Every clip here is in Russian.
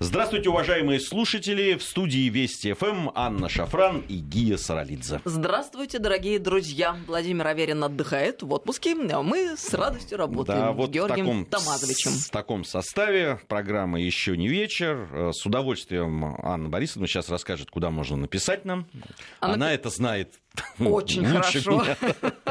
Здравствуйте, уважаемые слушатели. В студии Вести ФМ Анна Шафран и Гия Саралидзе. Здравствуйте, дорогие друзья. Владимир Аверин отдыхает в отпуске, а мы с радостью работаем Да, с вот в Георгием таком, Тамазовичем. в таком составе программа еще не вечер. Э, С удовольствием Анна Борисовна сейчас расскажет, куда можно написать нам. Она Она, это знает Очень лучше хорошо. меня.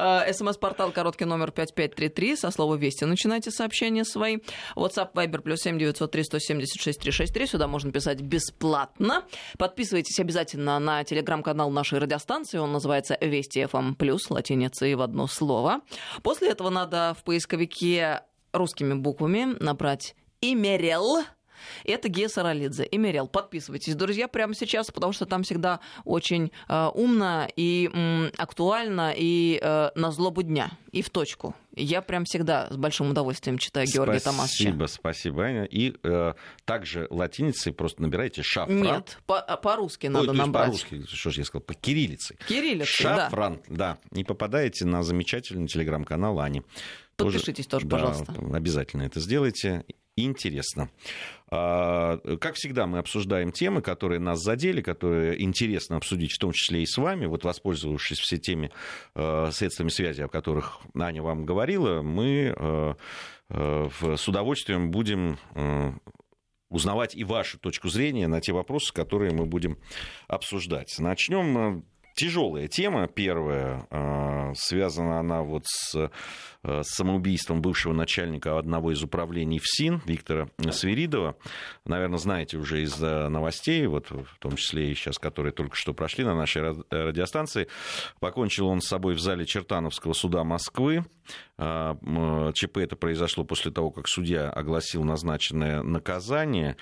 Э, СМС-портал короткий номер 5533. Со слова «Вести» начинайте сообщения свои. WhatsApp, Viber, плюс 7 903 176 363. Сюда можно писать бесплатно. Подписывайтесь обязательно на телеграм-канал нашей радиостанции. Он называется «Вести ФМ плюс», латиницей в одно слово. После этого надо в поисковике русскими буквами набрать «Имерел», это Гея Саралидзе. Эмерел, подписывайтесь, друзья, прямо сейчас, потому что там всегда очень э, умно и м, актуально, и э, на злобу дня, и в точку. Я прям всегда с большим удовольствием читаю Георгия Томасовича. Спасибо, спасибо, Аня. И э, также латиницей просто набирайте шафран. Нет, по- а, по-русски Ой, надо набрать. по-русски, что же я сказал, по кириллице. Кириллица, да. Шафран, да. И попадаете на замечательный телеграм-канал Ани. Тоже- Подпишитесь тоже, да, пожалуйста. Обязательно это сделайте. Интересно. А, Как всегда, мы обсуждаем темы, которые нас задели, которые интересно обсудить, в том числе и с вами. Вот воспользовавшись все теми э, средствами связи, о которых Аня вам говорила, мы в- с удовольствием будем узнавать и вашу точку зрения на те вопросы, которые мы будем обсуждать. Начнем. Тяжелая тема первая, э, связана она вот с э, с самоубийством бывшего начальника одного из управлений ФСИН Виктора Свиридова. Наверное, знаете уже из э, новостей, вот в том числе и сейчас, которые только что прошли на нашей ра- радиостанции. Покончил он с собой в зале Чертановского суда Москвы. А, ЧП это произошло после того, как судья огласил назначенное наказание.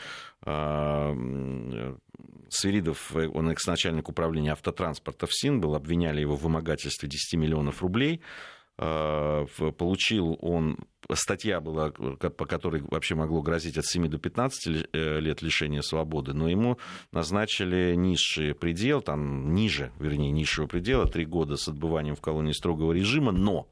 Свиридов, э, он экс-начальник управления автотранспорта ФСИН, был, обвиняли его в вымогательстве 10 миллионов рублей. В- Получил он, статья была, по которой вообще могло грозить от 7 до 15 ли- э, лет лишения свободы, но ему назначили низший предел, там ниже, вернее, низшего предела, 3 года с отбыванием в колонии строгого режима, но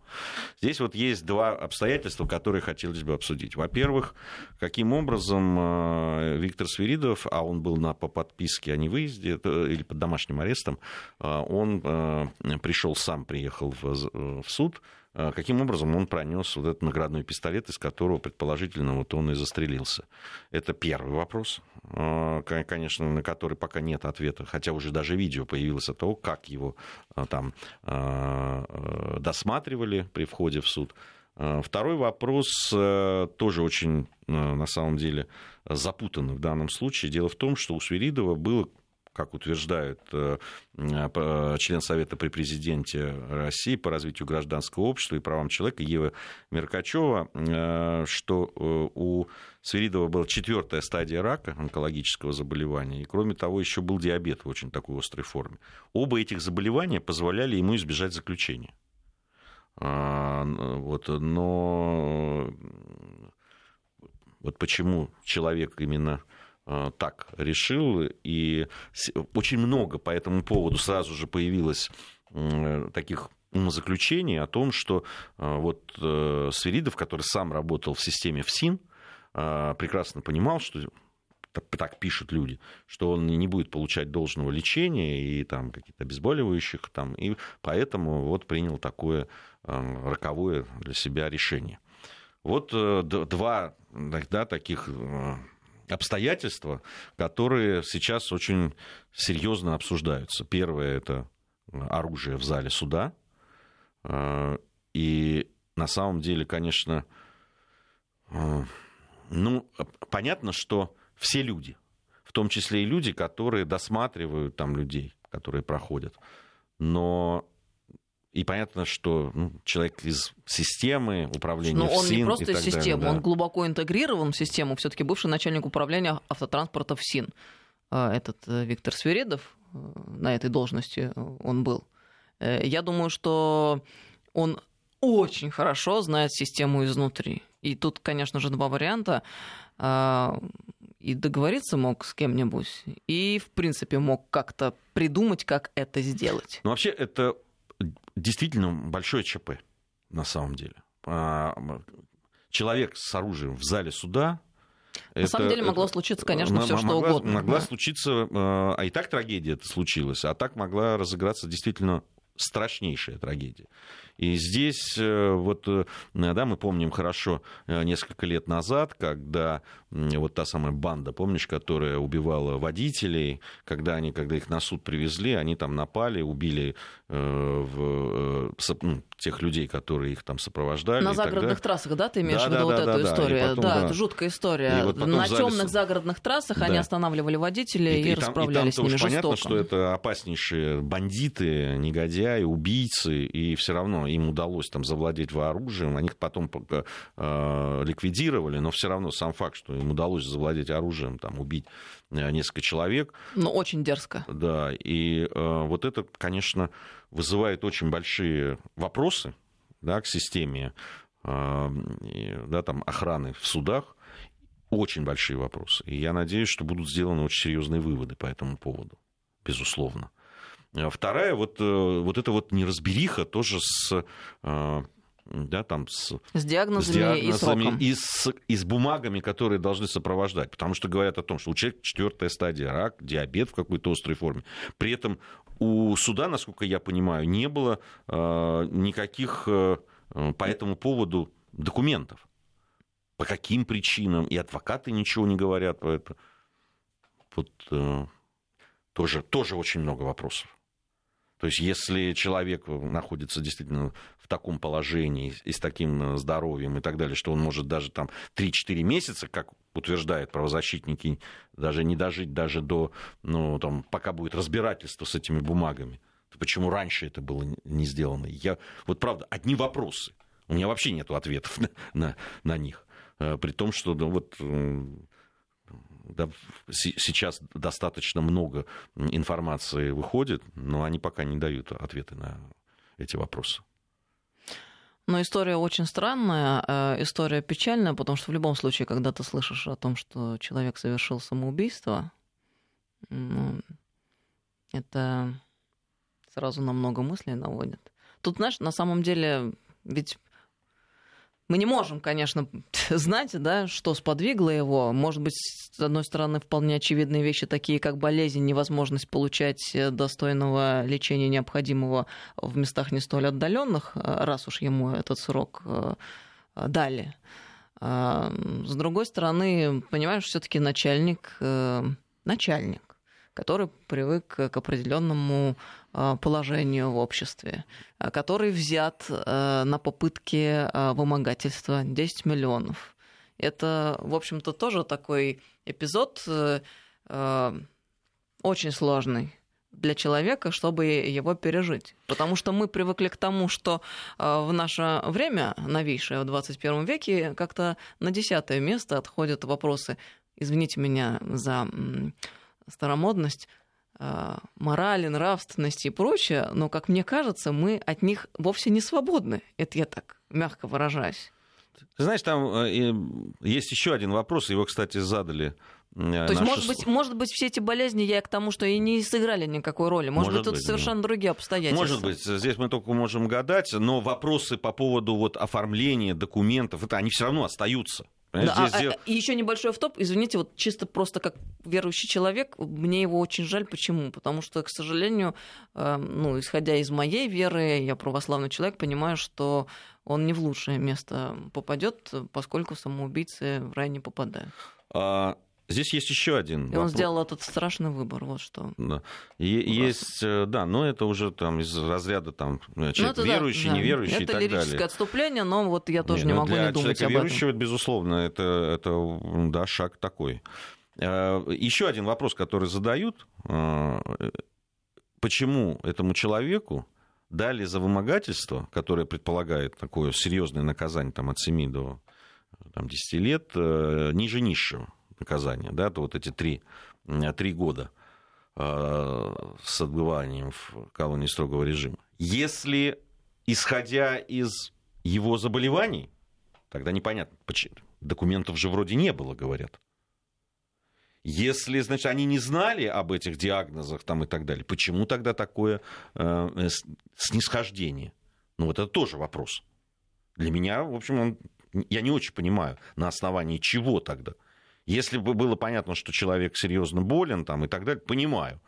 здесь вот есть два обстоятельства, которые хотелось бы обсудить. Во-первых, каким образом э, Виктор Свиридов, а он был на, по подписке о невыезде э, или под домашним арестом, э, он э, пришел сам, приехал в, э, в суд, э, каким образом он пронес вот этот наградной пистолет, из которого, предположительно, вот он и застрелился. Это первый вопрос, кон- конечно, на который пока нет ответа, хотя уже даже видео появилось от того, как его э, там досматривали при входе в суд. Второй вопрос э, тоже очень, э, на самом деле, запутанный в данном случае. Дело в том, что у Свиридова было как утверждает э, э, п- член Совета при президенте России по развитию гражданского общества и правам человека Ева Меркачева, э, что э, у Свиридова была четвертая стадия рака, онкологического заболевания, и кроме того еще был диабет в очень такой острой форме. Оба этих заболевания позволяли ему избежать заключения. А, Вот, но вот почему человек именно так решил, и очень много по этому поводу сразу же появилось таких умозаключений о том, что а, вот э, Свиридов, который сам работал в системе ФСИН, прекрасно понимал, что так, пишут люди, что он не будет получать должного лечения и там каких-то обезболивающих, там, и поэтому вот принял такое э, роковое для себя решение. Вот э, два да, таких э, обстоятельства, которые сейчас очень серьезно обсуждаются. Первое это оружие в зале суда. Э, И на самом деле, конечно, э, ну, понятно, что все люди, в том числе и люди, которые досматривают там людей, которые проходят. Но и понятно, что ну, человек из системы управления Но он ФСИН не просто из системы, далее, да. он глубоко интегрирован в систему. Все-таки бывший начальник управления автотранспорта ФСИН. А, Этот э, Виктор Свиридов э, на этой должности э, он был. Я думаю, что он очень хорошо знает систему изнутри. И тут, конечно же, два варианта. А, И договориться мог с кем-нибудь, и, в принципе, мог как-то придумать, как это сделать. Но вообще это действительно большое ЧП на самом деле. А, Человек с оружием в зале суда На это, самом деле могло это, случиться, конечно, все что угодно. Могла да. случиться, а и так трагедия это случилась, а так могла разыграться действительно страшнейшая трагедия. И здесь э, вот, э, да, мы помним хорошо э, несколько лет назад, когда вот та самая банда, помнишь, которая убивала водителей, когда они, когда их на суд привезли, они там напали, убили в, э, тех людей, которые их там сопровождали. На загородных трассах, да, ты имеешь да, в виду да, вот да, эту да, историю? Потом, да, да, это жуткая история. Вот на темных залез... загородных трассах да. они останавливали водителей и, и, и расправлялись и там, там с ними жестоко. понятно, что это опаснейшие бандиты, негодяи, убийцы, и все равно им удалось там завладеть вооружием, они их потом э, ликвидировали, но все равно сам факт, что им удалось завладеть оружием, там, убить э, несколько человек. Ну, очень дерзко. Да, и э, вот это, конечно, вызывает очень большие вопросы да, к системе э, да, там, охраны в судах. Очень большие вопросы. И я надеюсь, что будут сделаны очень серьезные выводы по этому поводу, безусловно. Вторая, вот, э, вот эта вот неразбериха тоже с э, да, там с, с диагнозами, с диагнозами и, и, с, и с бумагами, которые должны сопровождать. Потому что говорят о том, что у человека четвертая стадия рак, диабет в какой-то острой форме. При этом у суда, насколько я понимаю, не было э, никаких э, по этому поводу документов. По каким причинам? И адвокаты ничего не говорят по этому. Вот э, тоже, тоже очень много вопросов. То есть, если человек находится действительно в таком положении и с таким э, здоровьем и так далее, что он может даже там 3-4 месяца, как утверждают правозащитники, даже не дожить даже до, ну, там, пока будет разбирательство с этими бумагами. То почему раньше это было не сделано? Я, вот правда, одни вопросы. У меня вообще нет ответов на, на, на них. Э, при том, что ну, вот да, сейчас достаточно много информации выходит, но они пока не дают ответы на эти вопросы. Но история очень странная, э, история печальная, потому что в любом случае, когда ты слышишь о том, что человек совершил самоубийство, ну, это сразу на много мыслей наводит. Тут, знаешь, на самом деле, ведь мы не можем, конечно, знать, да, что сподвигло его. Может быть, с одной стороны, вполне очевидные вещи, такие как болезнь, невозможность получать э, достойного лечения, необходимого в местах не столь отдаленных, э, раз уж ему этот срок э, дали. С другой стороны, понимаешь, все-таки начальник, начальник который привык к определенному а, положению в обществе, а, который взят а, на попытки вымогательства 10 миллионов. Это, в общем-то, тоже такой эпизод э, очень сложный для человека, чтобы его пережить. Потому что мы привыкли к тому, что в наше время, новейшее, в 21 веке, как-то на десятое место отходят вопросы, извините меня за старомодность, а, морали, нравственности и прочее, но, как мне кажется, мы от них вовсе не свободны. Это я так мягко выражаюсь. Ты знаешь, там э, есть еще один вопрос, его, кстати, задали то есть, может быть, может быть, все эти болезни, я к тому, что и не сыграли никакой роли. Может, может быть, тут совершенно да. другие обстоятельства. Может быть, здесь мы только можем гадать, но вопросы по поводу вот оформления документов, это они все равно остаются. Да, а, здесь... а, и еще небольшой автоп, извините, вот чисто просто как верующий человек, мне его очень жаль. Почему? Потому что, к сожалению, э, ну, исходя из моей веры, я православный человек, понимаю, что он не в лучшее место попадет, поскольку самоубийцы в рай не попадают. А, Здесь есть еще один. И вопрос. он сделал этот страшный выбор, вот что. Да. есть, э, да, но это уже там из разряда там э, человек ну, верующий, да, неверующий это и так далее. Это лирическое отступление, но вот я тоже не, не могу не думать об этом. верующего, безусловно, это, это да, шаг такой. Э, еще один вопрос, который задают. Почему этому человеку дали за вымогательство, которое предполагает такое серьезное наказание там, от 7 до там, 10 лет, ниже низшего? Наказания, да, то вот эти три, три года э, с отбыванием в колонии строгого режима. Если, исходя из его заболеваний, тогда непонятно, почему. Документов же вроде не было, говорят. Если, значит, они не знали об этих диагнозах там и так далее, почему тогда такое э, снисхождение? Ну, вот это тоже вопрос. Для меня, в общем, он, я не очень понимаю, на основании чего тогда. Если бы было понятно, что человек серьезно болен там, и так далее, понимаю.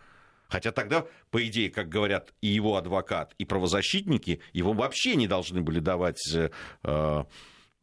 Хотя тогда, по идее, как говорят и его адвокат, и правозащитники, его вообще не должны были давать э, э,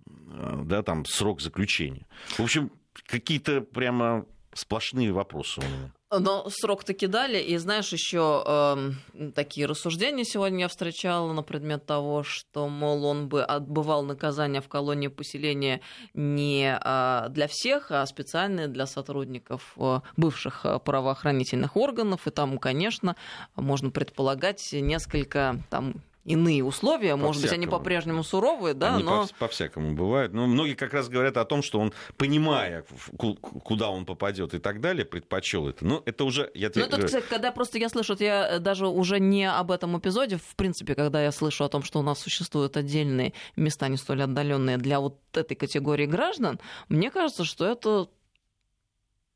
да, там, срок заключения. В общем, какие-то прямо сплошные вопросы у него. Но срок таки дали, и знаешь, еще э, такие рассуждения сегодня я встречала на предмет того, что, мол, он бы отбывал наказание в колонии поселения не э, для всех, а специально для сотрудников э, бывших э, правоохранительных органов, и там, конечно, можно предполагать несколько там иные условия, по может быть, они по-прежнему суровые, да, они но... По- по-всякому бывают. Но многие как раз говорят о том, что он, понимая, куда он попадет и так далее, предпочел это. Но это уже... Я ну, это, кстати, когда просто я слышу, я э, даже уже не об этом эпизоде, в принципе, когда я слышу о том, что у нас существуют отдельные места, не столь отдаленные для вот этой категории граждан, мне кажется, что это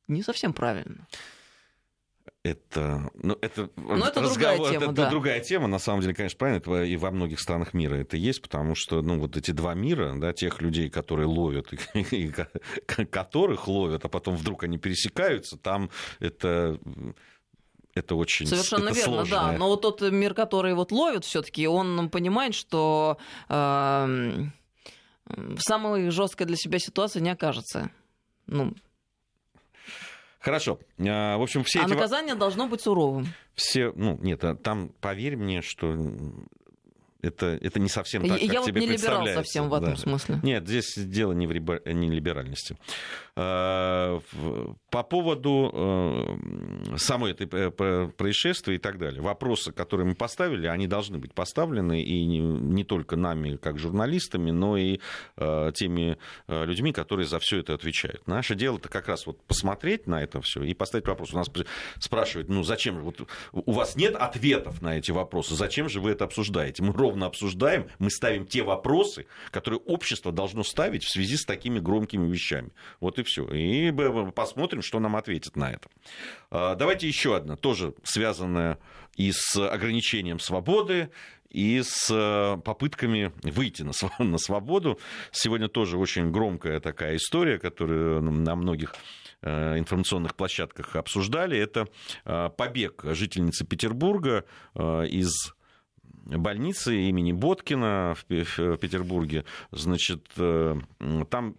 не совсем правильно это, ну, это, Но ну, это разговор, другая тема, это, да. другая тема, на самом деле, конечно, правильно, это и во многих странах мира это есть, потому что, ну, вот эти два мира, да, тех людей, которые ловят, и, и которых ловят, а потом вдруг они пересекаются, там это это очень Совершенно это верно, сложное. да. Но вот тот мир, который вот ловит, все-таки он понимает, что э, в самой жесткой для себя ситуации не окажется. Ну, Хорошо. А, в общем, все а эти... наказание должно быть суровым. Все, ну, нет, а там, поверь мне, что это, это не совсем так, я как вот тебе не либерал совсем в этом да. смысле. Нет, здесь дело не в, не либеральности. А, по поводу э, самой этой э, происшествия и так далее. Вопросы, которые мы поставили, они должны быть поставлены и не только нами, как журналистами, но и э, теми людьми, которые за все это отвечают. Наше дело это как раз вот посмотреть на это все и поставить вопрос. У нас спрашивают, ну зачем вот у вас нет ответов на эти вопросы, зачем же вы это обсуждаете? Мы ровно обсуждаем, мы ставим те вопросы, которые общество должно ставить в связи с такими громкими вещами. Вот и все. И посмотрим, что нам ответит на это. А, давайте еще одна, тоже связанная и с ограничением свободы, и с э, попытками выйти на свободу. Сегодня тоже очень громкая такая история, которую на многих э, информационных площадках обсуждали. Это э, побег жительницы Петербурга из больницы имени Боткина в Петербурге. Значит, там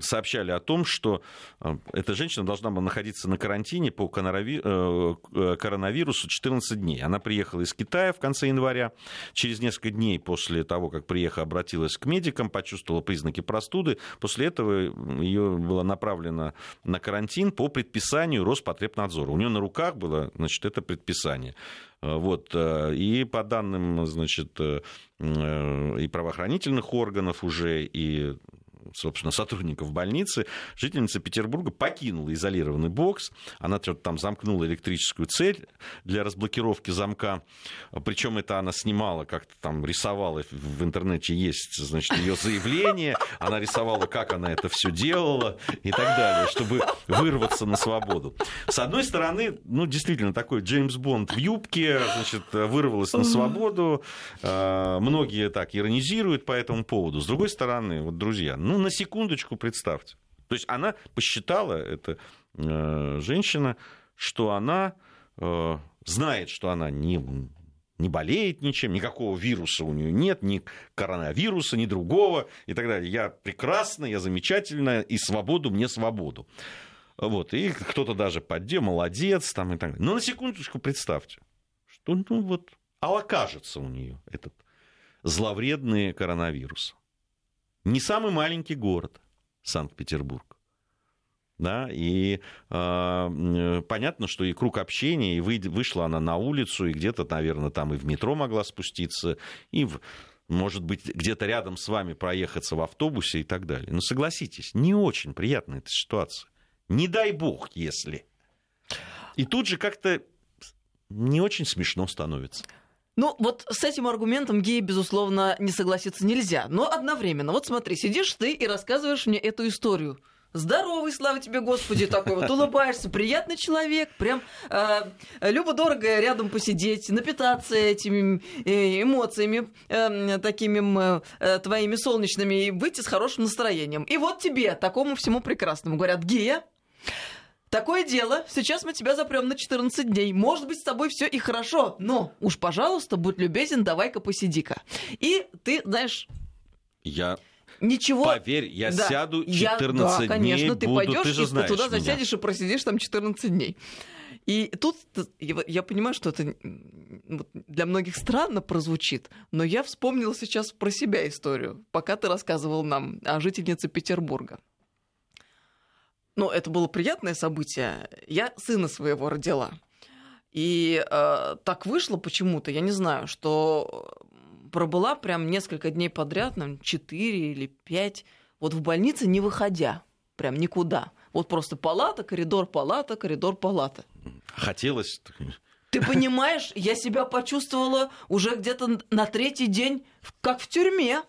сообщали о том, что э, эта женщина должна была находиться на карантине по э, э, коронавирусу 14 дней. Она приехала из Китая в конце января. Через несколько дней после того, как приехала, обратилась к медикам, почувствовала признаки простуды. После этого ее было направлено на карантин по предписанию Роспотребнадзора. У нее на руках было значит, это предписание. Вот. И по данным значит, и правоохранительных органов уже, и собственно, сотрудников больницы, жительница Петербурга покинула изолированный бокс. Она там замкнула электрическую цель для разблокировки замка. Причем это она снимала, как-то там рисовала в интернете есть, значит, ее заявление. Она рисовала, как она это все делала и так далее, чтобы вырваться на свободу. С одной стороны, ну, действительно, такой Джеймс Бонд в юбке, значит, вырвалась на свободу. А, многие так иронизируют по этому поводу. С другой стороны, вот, друзья, ну, на секундочку представьте. То есть она посчитала, эта э, женщина, что она э, знает, что она не, не болеет ничем, никакого вируса у нее нет, ни коронавируса, ни другого и так далее. Я прекрасна, я замечательная, и свободу мне свободу. Вот, и кто-то даже поддел, молодец, там и так далее. Но на секундочку представьте, что, ну вот, а окажется у нее этот зловредный коронавирус не самый маленький город Санкт-Петербург. Да, и э, понятно, что и круг общения, и вы, вышла она на улицу, и где-то, наверное, там и в метро могла спуститься, и, в, может быть, где-то рядом с вами проехаться в автобусе и так далее. Но согласитесь, не очень приятная эта ситуация. Не дай бог, если. И тут же как-то не очень смешно становится. Ну, вот с этим аргументом геи, безусловно, не согласиться нельзя. Но одновременно, вот смотри, сидишь ты и рассказываешь мне эту историю. здоровый, слава тебе, Господи, такой вот, улыбаешься, приятный человек, прям э, любо-дорого рядом посидеть, напитаться этими э, эмоциями э, такими э, твоими солнечными и выйти с хорошим настроением. И вот тебе, такому всему прекрасному, говорят, Гия, Такое дело, сейчас мы тебя запрем на 14 дней. Может быть, с тобой все и хорошо, но уж, пожалуйста, будь любезен, давай-ка посиди-ка. И ты, знаешь... Я Ничего. Поверь, я да. сяду 14 я, да, дней. конечно, ты буду, пойдешь ты же и знаешь туда меня. засядешь и просидишь там 14 дней. И тут я понимаю, что это для многих странно прозвучит, но я вспомнила сейчас про себя историю, пока ты рассказывал нам о жительнице Петербурга. Ну, это было приятное событие. Я сына своего родила. И э, так вышло почему-то, я не знаю, что пробыла прям несколько дней подряд, нам 4 или 5, вот в больнице не выходя, прям никуда. Вот просто палата, коридор, палата, коридор, палата. Хотелось. Ты понимаешь, я себя почувствовала уже где-то на третий день, как в тюрьме.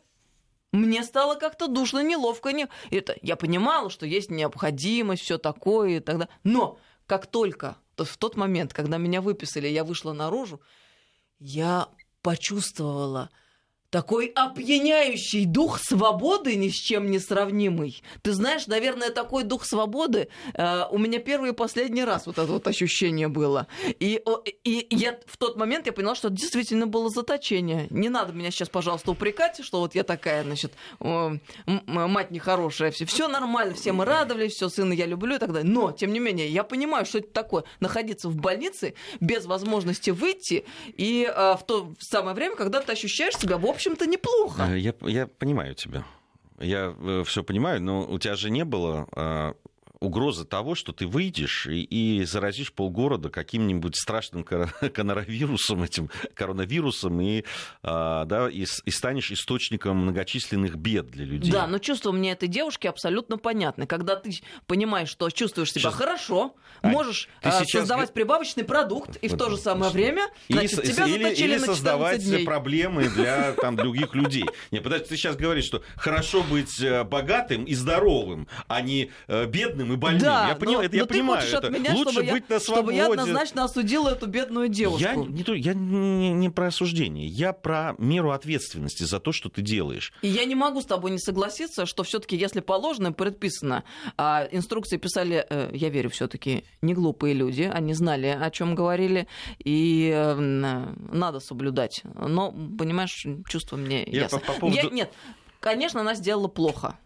Мне стало как-то душно, неловко. Не... Это, я понимала, что есть необходимость, все такое и так далее. Но как только то в тот момент, когда меня выписали, я вышла наружу, я почувствовала такой опьяняющий дух свободы ни с чем не сравнимый. Ты знаешь, наверное, такой дух свободы э, у меня первый и последний раз вот это вот ощущение было. И, и я в тот момент я поняла, что это действительно было заточение. Не надо меня сейчас, пожалуйста, упрекать, что вот я такая, значит, э, мать нехорошая. Все, все нормально, все мы радовались, все, сына я люблю и так далее. Но, тем не менее, я понимаю, что это такое находиться в больнице без возможности выйти и э, в то самое время, когда ты ощущаешь себя в общем общем-то, неплохо. Э, я, я понимаю тебя. Я э, все понимаю, но у тебя же не было а, угроза того, что ты выйдешь и, и заразишь полгорода каким-нибудь страшным коронавирусом, этим коронавирусом, и, а, да, и, и станешь источником многочисленных бед для людей. Да, но чувство мне этой девушки абсолютно понятно. Когда ты понимаешь, что чувствуешь себя сейчас... хорошо, а, можешь а, сейчас... создавать прибавочный продукт, и в то же самое время, значит, или, тебя или, или на создавать дней. проблемы для там, других людей. Не, подожди, ты сейчас говоришь, что хорошо быть э, богатым и здоровым, а не э, бедным и больным. Да, я понимаю, но, это я но понимаю. Ты это от меня, лучше быть я, на свободе. Чтобы я однозначно осудила эту бедную девушку. Я не, я не, не про осуждение, я про меру ответственности за то, что ты делаешь. И я не могу с тобой не согласиться, что все-таки, если положено, предписано, а инструкции писали, э, я верю, все-таки не глупые люди, они знали, о чем говорили, и надо соблюдать. Но, понимаешь, чувство мне я ясно. По, по поводу... я, нет, конечно, она сделала плохо.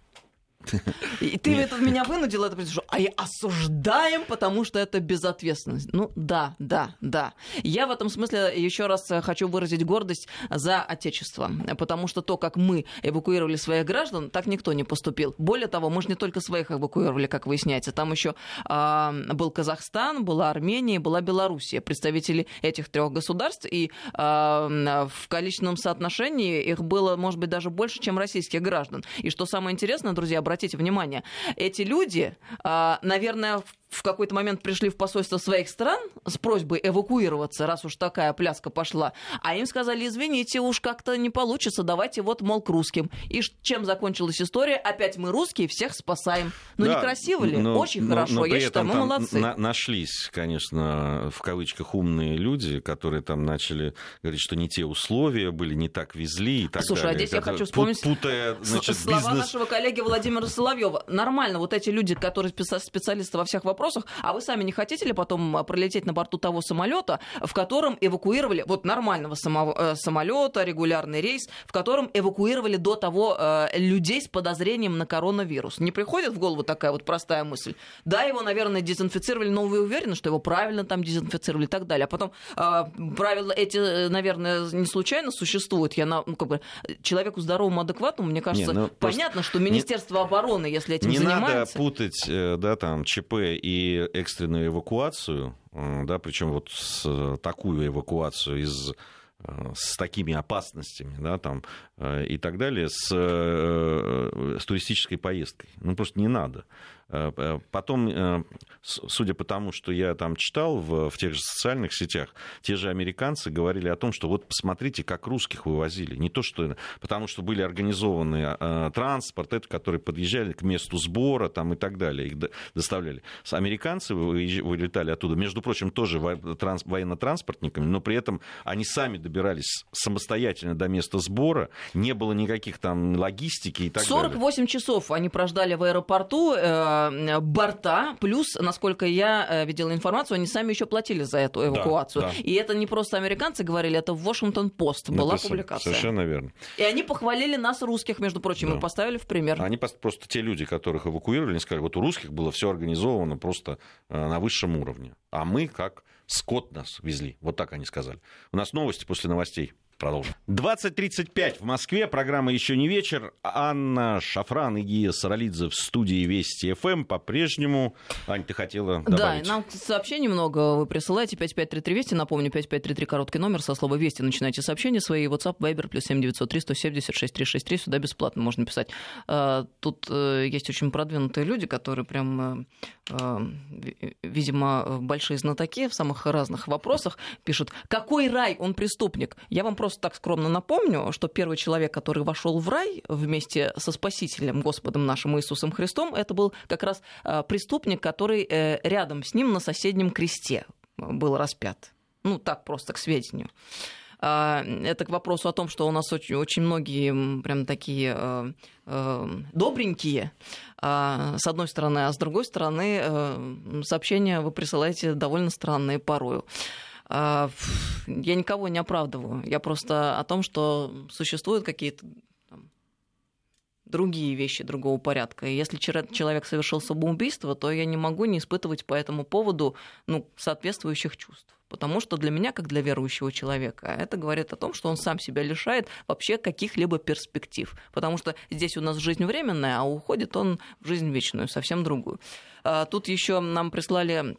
И ты это меня вынудил это что а я осуждаем, потому что это безответственность. Ну да, да, да. Я в этом смысле еще раз хочу выразить гордость за Отечество, потому что то, как мы эвакуировали своих граждан, так никто не поступил. Более того, мы же не только своих эвакуировали, как выясняется. Там еще э, был Казахстан, была Армения, была Белоруссия, представители этих трех государств, и э, в количественном соотношении их было, может быть, даже больше, чем российских граждан. И что самое интересное, друзья, обратите внимание, эти люди, а, наверное, в какой-то момент пришли в посольство своих стран с просьбой эвакуироваться, раз уж такая пляска пошла, а им сказали, извините, уж как-то не получится, давайте вот, мол, к русским. И чем закончилась история? Опять мы русские, всех спасаем. Ну, да, некрасиво ли? Но, Очень но, хорошо, но я считаю, мы молодцы. На- нашлись, конечно, в кавычках умные люди, которые там начали говорить, что не те условия были, не так везли и так Слушай, далее. а здесь я хочу вспомнить путая, значит, слова бизнес... нашего коллеги Владимира Соловьева. Нормально, вот эти люди, которые специалисты во всех вопросах, а вы сами не хотите ли потом а, пролететь на борту того самолета, в котором эвакуировали, вот нормального э, самолета, регулярный рейс, в котором эвакуировали до того э, людей с подозрением на коронавирус? Не приходит в голову такая вот простая мысль? Да, его, наверное, дезинфицировали, но вы уверены, что его правильно там дезинфицировали и так далее. А потом э, правила эти, наверное, не случайно существуют. Я на, ну, как бы, человеку здоровому, адекватному, мне кажется, не, ну, понятно, что Министерство не, обороны, если этим не занимается... Не надо путать, да, там, ЧП и экстренную эвакуацию, э, да, причем вот с, э, такую эвакуацию из э, с такими опасностями, да, там, и так далее, с, с туристической поездкой. Ну, просто не надо. Потом, судя по тому, что я там читал в, в тех же социальных сетях, те же американцы говорили о том, что вот посмотрите, как русских вывозили. Не то, что... Потому что были организованы транспорт, это, которые подъезжали к месту сбора там, и так далее, их доставляли. Американцы вылетали оттуда, между прочим, тоже военно-транспортниками, но при этом они сами добирались самостоятельно до места сбора, не было никаких там логистики и так 48 далее. 48 часов они прождали в аэропорту э, борта, плюс, насколько я э, видела информацию, они сами еще платили за эту эвакуацию. Да, да. И это не просто американцы говорили, это в Вашингтон-Пост была Написано. публикация. Совершенно верно. И они похвалили нас, русских, между прочим, да. и поставили в пример. Они просто те люди, которых эвакуировали, они сказали, вот у русских было все организовано просто э, на высшем уровне, а мы как скот нас везли. Вот так они сказали. У нас новости после новостей. Продолжим. 20.35 в Москве. Программа «Еще не вечер». Анна Шафран и Гия Саралидзе в студии Вести ФМ эм. по-прежнему. Ань, ты хотела добавить? Да, нам сообщений много вы присылаете. 5533 Вести. Напомню, 5533 короткий номер. Со слова Вести начинайте сообщения свои. WhatsApp, Viber, плюс 7903 176 363. Сюда бесплатно можно писать. А, тут э, есть очень продвинутые люди, которые прям, э, э, видимо, большие знатоки в самых разных вопросах пишут, какой рай, он преступник. Я вам просто так скромно напомню, что первый человек, который вошел в рай вместе со Спасителем, Господом нашим Иисусом Христом, это был как раз а, преступник, который э, рядом с ним на соседнем кресте был распят. Ну, так просто к сведению. А, это к вопросу о том, что у нас очень, очень многие прям такие э, э, добренькие, а, с одной стороны, а с другой стороны, сообщения вы присылаете довольно странные порою. А, я никого не оправдываю. Я просто о том, что существуют какие-то другие вещи другого порядка. И если человек совершил самоубийство, то я не могу не испытывать по этому поводу ну, соответствующих чувств. Потому что для меня, как для верующего человека, это говорит о том, что он сам себя лишает вообще каких-либо перспектив. Потому что здесь у нас жизнь временная, а уходит он в жизнь вечную, совсем другую. А, тут еще нам прислали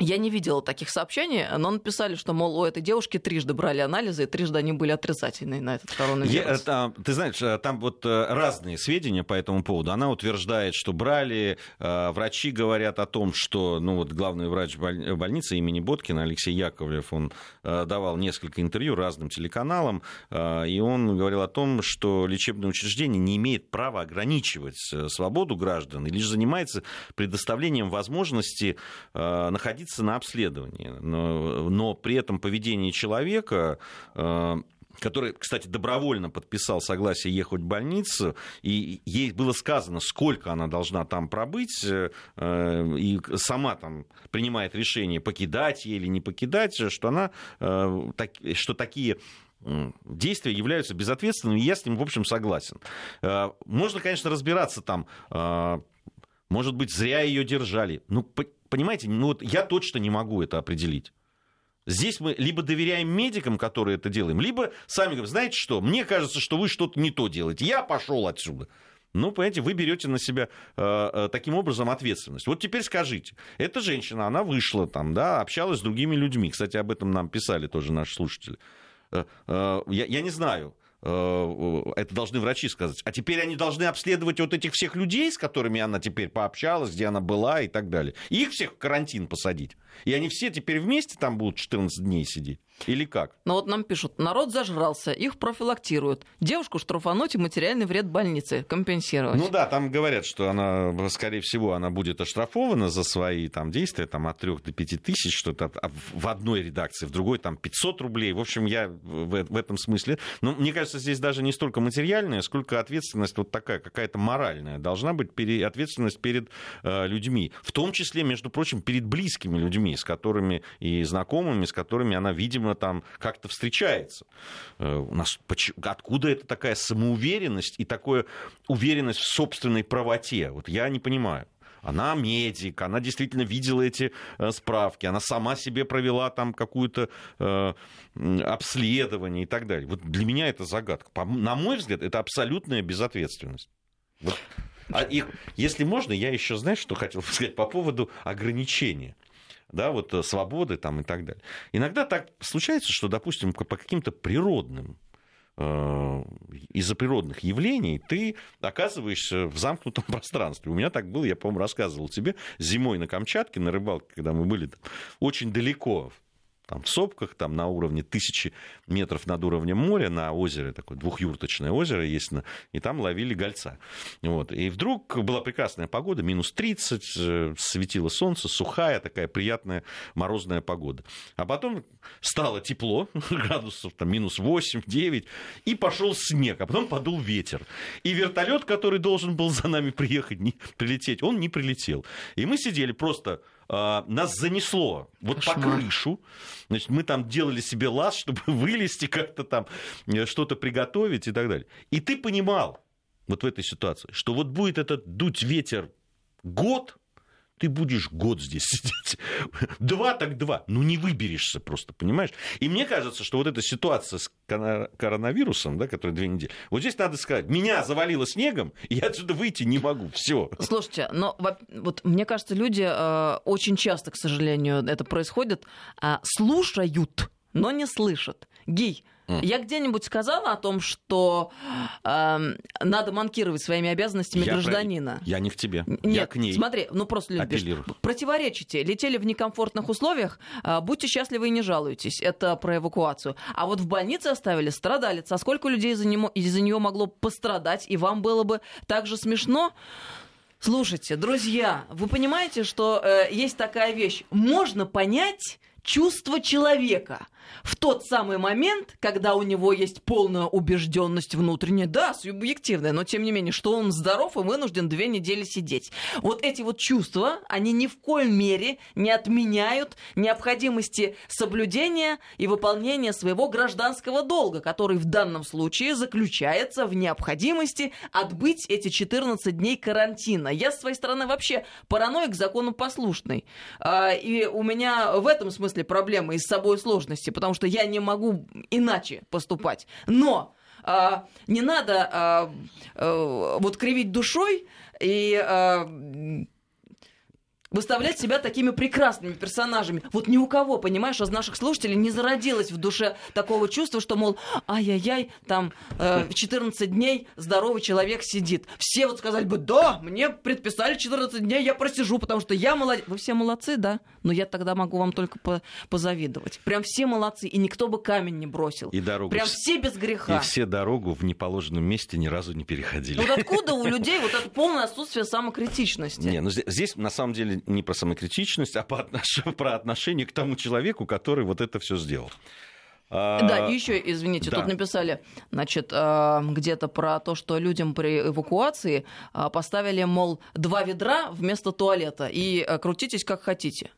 я не видела таких сообщений, но написали, что, мол, у этой девушки трижды брали анализы, и трижды они были отрицательные на этот коронавирус. Я, там, ты знаешь, э, там вот э, разные сведения по этому поводу. Она утверждает, что брали, э, врачи говорят о том, что, ну вот главный врач больницы имени Боткина, Алексей Яковлев, он давал несколько интервью разным телеканалам, и он говорил о том, что лечебное учреждение не имеет права ограничивать свободу граждан и лишь занимается предоставлением возможности находиться находиться на обследовании. Но, но при этом поведение человека э, который, кстати, добровольно подписал согласие ехать в больницу, и ей было сказано, сколько она должна там пробыть, э, и сама там принимает решение, покидать ей или не покидать, что она, э, что такие действия являются безответственными, и я с ним, в общем, согласен. Можно, конечно, разбираться там, может быть, зря ее держали. Ну, понимаете, ну вот я точно не могу это определить. Здесь мы либо доверяем медикам, которые это делаем, либо сами говорим, знаете что, мне кажется, что вы что-то не то делаете, я пошел отсюда. Ну, понимаете, вы берете на себя э, э, таким образом ответственность. Вот теперь скажите, эта женщина, она вышла там, да, общалась с другими людьми. Кстати, об этом нам писали тоже наши слушатели. Э, э, я, я не знаю, это должны врачи сказать. А теперь они должны обследовать вот этих всех людей, с которыми она теперь пообщалась, где она была и так далее. их всех в карантин посадить. И они все теперь вместе там будут 14 дней сидеть. Или как? Ну вот нам пишут, народ зажрался, их профилактируют. Девушку штрафануть и материальный вред больницы компенсировать. Ну да, там говорят, что она, скорее всего, она будет оштрафована за свои там, действия там, от 3 до 5 тысяч, что-то а в одной редакции, в другой там 500 рублей. В общем, я в, в этом смысле... Но мне кажется, здесь даже не столько материальная, сколько ответственность вот такая, какая-то моральная. Должна быть пере... ответственность перед э, людьми. В том числе, между прочим, перед близкими людьми, с которыми и знакомыми, с которыми она, видимо, видимо, там как-то встречается. Э, у нас, откуда это такая самоуверенность и такая уверенность в собственной правоте? Вот я не понимаю. Она медик, она действительно видела эти э, справки, она сама себе провела там какое-то э, обследование и так далее. Вот для меня это загадка. На мой взгляд, это абсолютная безответственность. Вот. А и, если можно, я еще, знаешь, что хотел сказать по поводу ограничения да, вот э, свободы там и так далее. Иногда так случается, что, допустим, по каким-то природным э, из-за природных явлений ты оказываешься в замкнутом пространстве. У меня так было, я, по-моему, рассказывал тебе, зимой на Камчатке, на рыбалке, когда мы были там, очень далеко там, в сопках, там, на уровне тысячи метров над уровнем моря, на озере, такое двухюрточное озеро есть, и там ловили гольца. Вот. И вдруг была прекрасная погода, минус 30, э, светило солнце, сухая такая приятная морозная погода. А потом стало тепло, градусов там минус 8-9, и пошел снег, а потом подул ветер. И вертолет, который должен был за нами приехать, не, прилететь, он не прилетел. И мы сидели просто нас занесло вот Кошмар. по крышу. Значит, мы там делали себе лаз, чтобы вылезти, как-то там э, что-то приготовить и так далее. И ты понимал вот в этой ситуации, что вот будет этот дуть ветер год, ты будешь год здесь сидеть. Два так два. Ну, не выберешься просто, понимаешь? И мне кажется, что вот эта ситуация с коронавирусом, да, который две недели, вот здесь надо сказать, меня завалило снегом, и я отсюда выйти не могу. Все. Слушайте, но вот мне кажется, люди э, очень часто, к сожалению, это происходит, э, слушают, но не слышат. Гей, я где-нибудь сказала о том, что э, надо манкировать своими обязанностями я гражданина. Про... Я не в тебе. Нет, я к ней. Смотри, ну просто люди противоречите. Летели в некомфортных условиях, э, будьте счастливы и не жалуйтесь. Это про эвакуацию. А вот в больнице оставили страдалец. А сколько людей из-за него, из нее могло пострадать? И вам было бы так же смешно? Слушайте, друзья, вы понимаете, что э, есть такая вещь. Можно понять чувство человека в тот самый момент, когда у него есть полная убежденность внутренняя, да, субъективная, но тем не менее, что он здоров и вынужден две недели сидеть. Вот эти вот чувства, они ни в коем мере не отменяют необходимости соблюдения и выполнения своего гражданского долга, который в данном случае заключается в необходимости отбыть эти 14 дней карантина. Я, с своей стороны, вообще параноик законопослушный. А, и у меня в этом смысле проблемы и с собой сложности, потому что я не могу иначе поступать. Но а, не надо а, а, вот кривить душой и а, выставлять себя такими прекрасными персонажами. Вот ни у кого, понимаешь, из наших слушателей не зародилось в душе такого чувства, что, мол, ай-яй-яй, там э, 14 дней здоровый человек сидит. Все вот сказали бы, да, мне предписали 14 дней, я просижу, потому что я молодец. Вы все молодцы, да? Но я тогда могу вам только по позавидовать. Прям все молодцы, и никто бы камень не бросил. И дорогу. Прям все без греха. И все дорогу в неположенном месте ни разу не переходили. Вот откуда у людей вот это полное отсутствие самокритичности? Не, ну здесь, здесь на самом деле не про самокритичность, а по отнош... про отношение к тому человеку, который вот это все сделал. Да, еще, извините, да. тут написали, значит, а, где-то про то, что людям при эвакуации а, поставили, мол, два ведра вместо туалета, и а, крутитесь как хотите.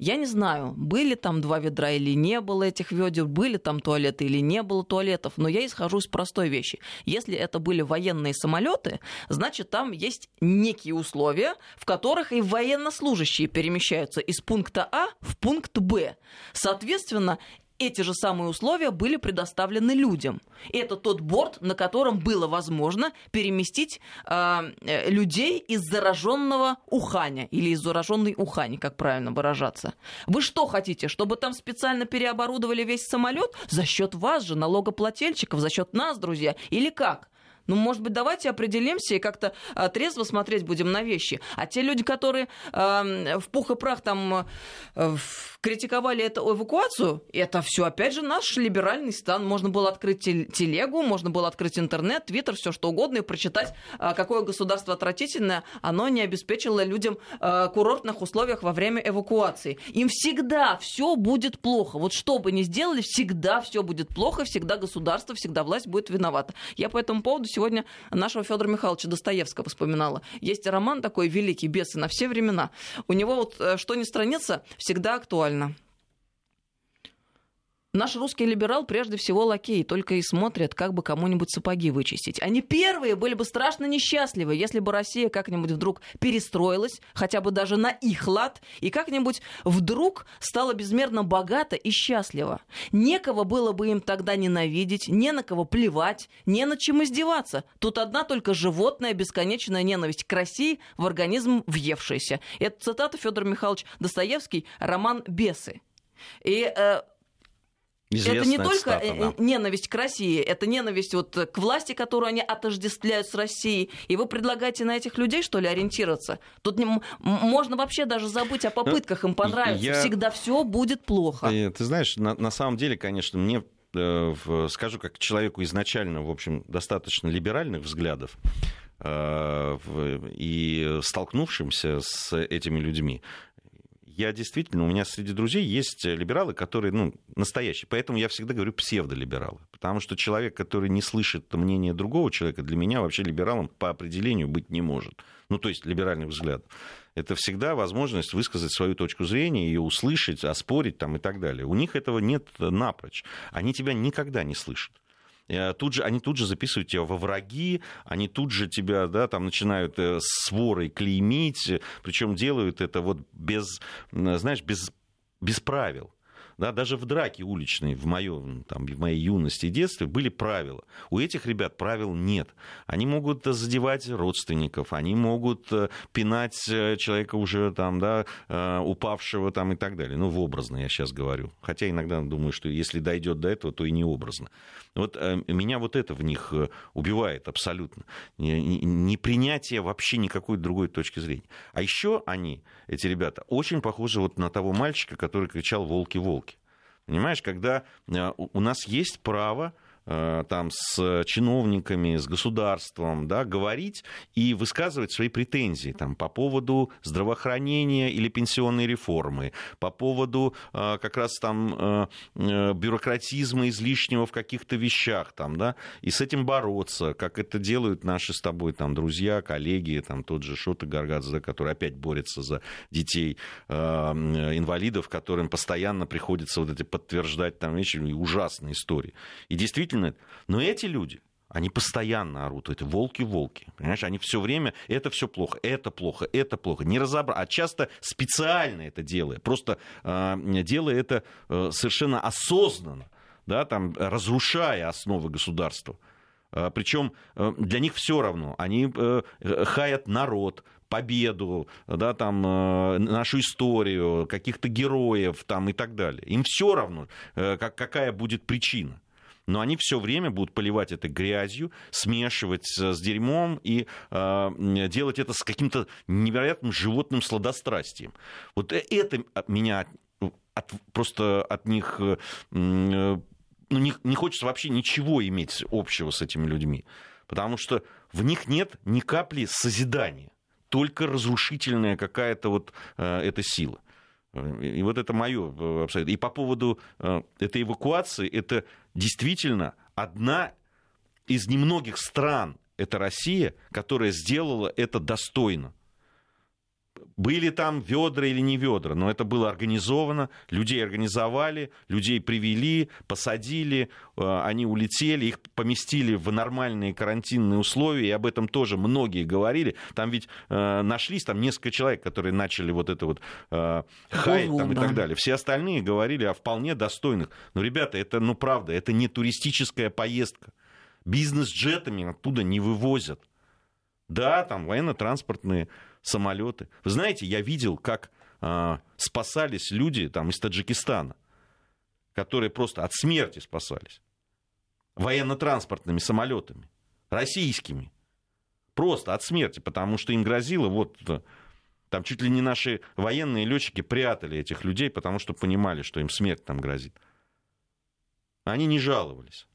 Я не знаю, были там два ведра или не было этих ведер, были там туалеты или не было туалетов, но я исхожу из простой вещи. Если это были военные самолеты, значит там есть некие условия, в которых и военнослужащие перемещаются из пункта А в пункт Б. Соответственно, эти же самые условия были предоставлены людям. Это тот борт, на котором было возможно переместить а, э, людей из зараженного Уханя или из зараженной Ухани, как правильно выражаться. Вы что хотите, чтобы там специально переоборудовали весь самолет за счет вас же, налогоплательщиков, за счет нас, друзья, или как? Ну, может быть, давайте определимся и как-то а, трезво смотреть будем на вещи. А те люди, которые э, в пух и прах там э, критиковали эту эвакуацию, это все, опять же, наш либеральный стан. Можно было открыть телегу, можно было открыть интернет, твиттер, все что угодно и прочитать, э, какое государство отвратительное, оно не обеспечило людям э, курортных условиях во время эвакуации. Им всегда все будет плохо. Вот что бы ни сделали, всегда все будет плохо, всегда государство, всегда власть будет виновата. Я по этому поводу сегодня нашего Федора Михайловича Достоевского вспоминала. Есть роман такой великий, бесы на все времена. У него вот э, что ни страница, всегда актуально. Наш русский либерал прежде всего лакей, только и смотрят, как бы кому-нибудь сапоги вычистить. Они первые были бы страшно несчастливы, если бы Россия как-нибудь вдруг перестроилась, хотя бы даже на их лад, и как-нибудь вдруг стала безмерно богата и счастлива. Некого было бы им тогда ненавидеть, не на кого плевать, не над чем издеваться. Тут одна только животная бесконечная ненависть к России в организм въевшаяся. Это цитата Федор Михайлович Достоевский, роман «Бесы». И э, это не только цитата, да. ненависть к России, это ненависть вот к власти, которую они отождествляют с Россией. И вы предлагаете на этих людей, что ли, ориентироваться? Тут не, можно вообще даже забыть о попытках им понравиться. Я... Всегда все будет плохо. Ты, ты знаешь, на, на самом деле, конечно, мне э, скажу как человеку изначально, в общем, достаточно либеральных взглядов э, и столкнувшимся с этими людьми, я действительно, у меня среди друзей есть либералы, которые, ну, настоящие. Поэтому я всегда говорю псевдолибералы. Потому что человек, который не слышит мнение другого человека, для меня вообще либералом по определению быть не может. Ну, то есть либеральных взглядов. Это всегда возможность высказать свою точку зрения, ее услышать, оспорить там, и так далее. У них этого нет напрочь. Они тебя никогда не слышат. Э, тут же, они тут же записывают тебя во враги, они тут же тебя да, там начинают э, сворой клеймить, причем делают это вот без, знаешь, без, без правил. Да, даже в драке уличной, в, моем, там, в моей юности и детстве были правила. У этих ребят правил нет. Они могут задевать родственников, они могут э, пинать человека уже там, да, упавшего там, и так далее. Ну, в образно я сейчас говорю. Хотя иногда думаю, что если дойдет до этого, то и не образно. Вот э, меня вот это в них э, убивает абсолютно. Непринятие вообще никакой другой точки зрения. А еще они, эти ребята, очень похожи вот на того мальчика, который кричал «волки-волки». Понимаешь, когда э, у нас есть право там, с чиновниками, с государством, да, говорить и высказывать свои претензии там, по поводу здравоохранения или пенсионной реформы, по поводу э, как раз там э, бюрократизма излишнего в каких-то вещах, там, да, и с этим бороться, как это делают наши с тобой там, друзья, коллеги, там, тот же Шота Гаргадзе, да, который опять борется за детей инвалидов, которым постоянно приходится вот эти подтверждать там вещи, ужасные истории. И действительно действительно, но эти люди, они постоянно орут, это волки-волки. Понимаешь, они все время, это все плохо, это плохо, это плохо. Не разобрать, а часто специально это делая, просто э, делая это э, совершенно осознанно, да, там, разрушая основы государства. Э, причем э, для них все равно, они э, хаят народ, победу, да, там, нашу историю, каких-то героев там, и так далее. Им все равно, как, какая будет причина но они все время будут поливать это грязью, смешивать с дерьмом и э, делать это с каким-то невероятным животным сладострастием. Вот э, это меня от, просто от них э, ну, не, не хочется вообще ничего иметь общего с этими людьми, потому что в них нет ни капли созидания, только разрушительная какая-то вот э, эта сила. И вот это мое э, абсолютно. И по поводу э, этой эвакуации, это действительно одна из немногих стран, это Россия, которая сделала это достойно. Были там ведра или не ведра, но это было организовано, людей организовали, людей привели, посадили, э, они улетели, их поместили в нормальные карантинные условия, и об этом тоже многие говорили. Там ведь э, нашлись там несколько человек, которые начали вот это вот э, хаять там, и так далее. Все остальные говорили о вполне достойных. Но, ребята, это, ну, правда, это не туристическая поездка. Бизнес-джетами оттуда не вывозят. Да, там военно-транспортные самолеты. Вы знаете, я видел, как а, спасались люди там, из Таджикистана, которые просто от смерти спасались военно-транспортными самолетами, российскими. Просто от смерти, потому что им грозило вот там чуть ли не наши военные летчики прятали этих людей, потому что понимали, что им смерть там грозит. Они не жаловались.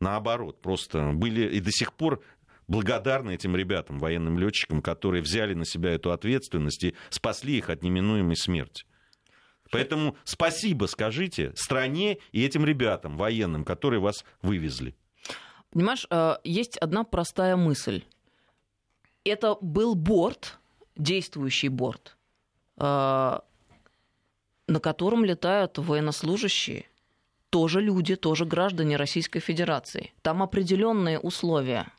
Наоборот, просто были и до сих пор благодарны этим ребятам, военным летчикам, которые взяли на себя эту ответственность и спасли их от неминуемой смерти. Поэтому спасибо скажите стране и этим ребятам, военным, которые вас вывезли. Понимаешь, э, есть одна простая мысль. Это был борт, действующий борт, э, на котором летают военнослужащие, тоже люди, тоже граждане Российской Федерации. Там определенные условия.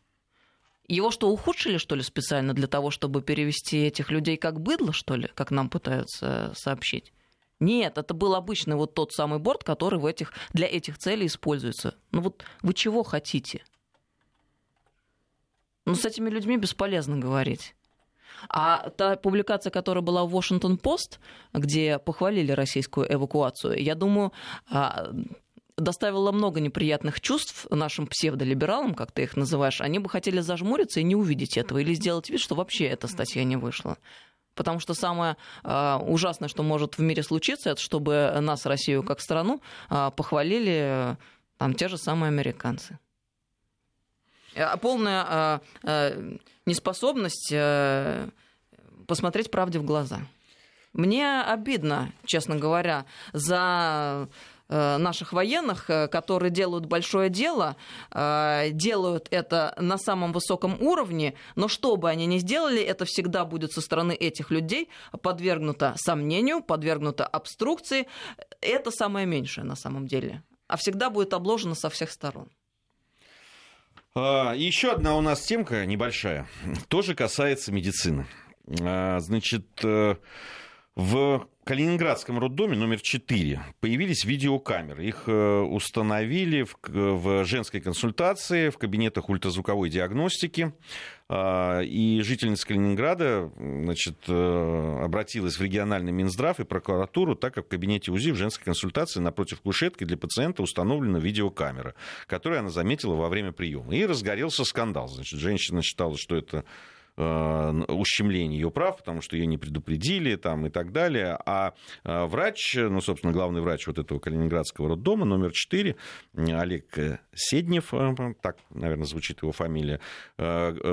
Его что, ухудшили, что ли, специально для того, чтобы перевести этих людей как быдло, что ли, как нам пытаются сообщить? Нет, это был обычный вот тот самый борт, который в этих, для этих целей используется. Ну вот вы чего хотите? Ну, с этими людьми бесполезно говорить. А та публикация, которая была в Washington Post, где похвалили российскую эвакуацию, я думаю, а, доставило много неприятных чувств нашим псевдолибералам, как ты их называешь. Они бы хотели зажмуриться и не увидеть этого, или сделать вид, что вообще эта статья не вышла. Потому что самое э, ужасное, что может в мире случиться, это чтобы нас, Россию как страну, э, похвалили там те же самые американцы. А полная неспособность посмотреть правде в глаза. Мне обидно, честно говоря, за наших военных, э, которые делают большое дело, э, делают это на самом высоком уровне, но что бы они ни сделали, это всегда будет со стороны этих людей подвергнуто сомнению, подвергнуто обструкции. Это самое меньшее на самом деле. А всегда будет обложено со всех сторон. А, еще одна у нас темка небольшая, тоже касается медицины. А, значит, в Калининградском роддоме номер 4 появились видеокамеры. Их э, установили в, в женской консультации, в кабинетах ультразвуковой диагностики. А, и жительница Калининграда значит, э, обратилась в региональный Минздрав и прокуратуру, так как в кабинете УЗИ в женской консультации напротив кушетки для пациента установлена видеокамера, которую она заметила во время приема. И разгорелся скандал. Значит, женщина считала, что это ущемление ее прав, потому что ее не предупредили там, и так далее. А э, врач, ну, собственно, главный врач вот этого Калининградского роддома, номер 4, Олег Седнев, э, так, наверное, звучит его фамилия,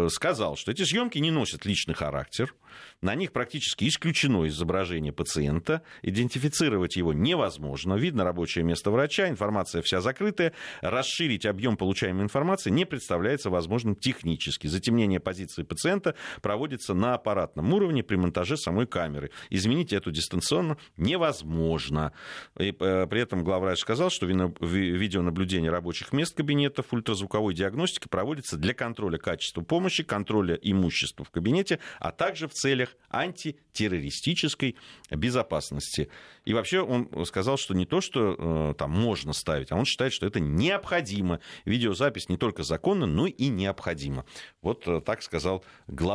сказал, что эти съемки не носят личный характер, на них практически исключено изображение пациента, идентифицировать его невозможно, видно рабочее место врача, информация вся закрытая, расширить объем получаемой информации не представляется возможным технически. Затемнение позиции пациента проводится на аппаратном уровне при монтаже самой камеры. Изменить эту дистанционно невозможно. И э, при этом главврач сказал, что видеонаблюдение рабочих мест кабинетов ультразвуковой диагностики проводится для контроля качества помощи, контроля имущества в кабинете, а также в целях антитеррористической безопасности. И вообще он сказал, что не то, что э, там можно ставить, а он считает, что это необходимо. Видеозапись не только законна, но и необходима. Вот э, так сказал главврач.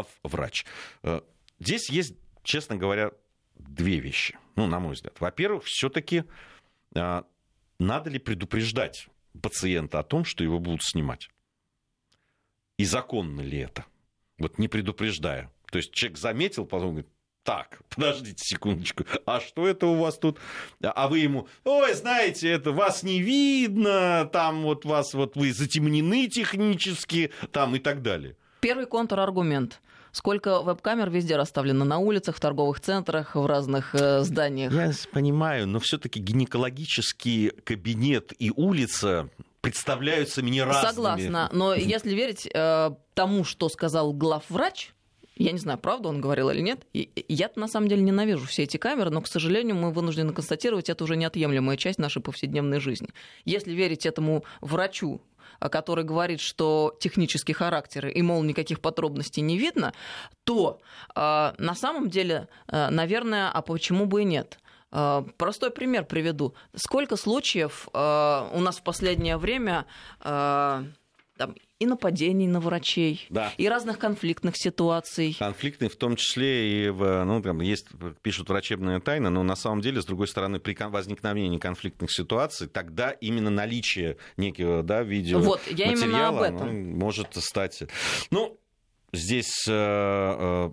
Э, здесь есть, честно говоря, две вещи, ну, на мой взгляд. Во-первых, все-таки надо ли предупреждать пациента о том, что его будут снимать? И законно ли это? Вот не предупреждая. То есть человек заметил, потом говорит, так, подождите секундочку, а что это у вас тут? А вы ему, ой, знаете, это вас не видно, там вот вас, вот вы затемнены технически, там и так далее. Первый контраргумент. Сколько веб-камер везде расставлено на улицах, в торговых центрах, в разных э, зданиях? Я понимаю, но все-таки гинекологический кабинет и улица представляются мне разными. Согласна, но если верить э, тому, что сказал главврач, я не знаю, правда он говорил или нет. Я на самом деле ненавижу все эти камеры, но, к сожалению, мы вынуждены констатировать, это уже неотъемлемая часть нашей повседневной жизни. Если верить этому врачу, который говорит, что технический характер и, мол, никаких подробностей не видно, то э, на самом деле, э, наверное, а почему бы и нет? Э, простой пример приведу. Сколько случаев э, у нас в последнее время э, там, и нападений на врачей, да. и разных конфликтных ситуаций. Конфликтные в том числе и в, ну, там есть, пишут врачебная тайна, но на самом деле, с другой стороны, при возникновении конфликтных ситуаций, тогда именно наличие некого, да, видео вот, я материала, об этом. Ну, может стать... Ну, здесь э, э,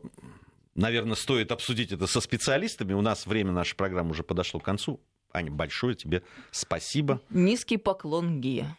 наверное, стоит обсудить это со специалистами. У нас время нашей программы уже подошло к концу. Аня, большое тебе спасибо. Низкий поклон, Гия.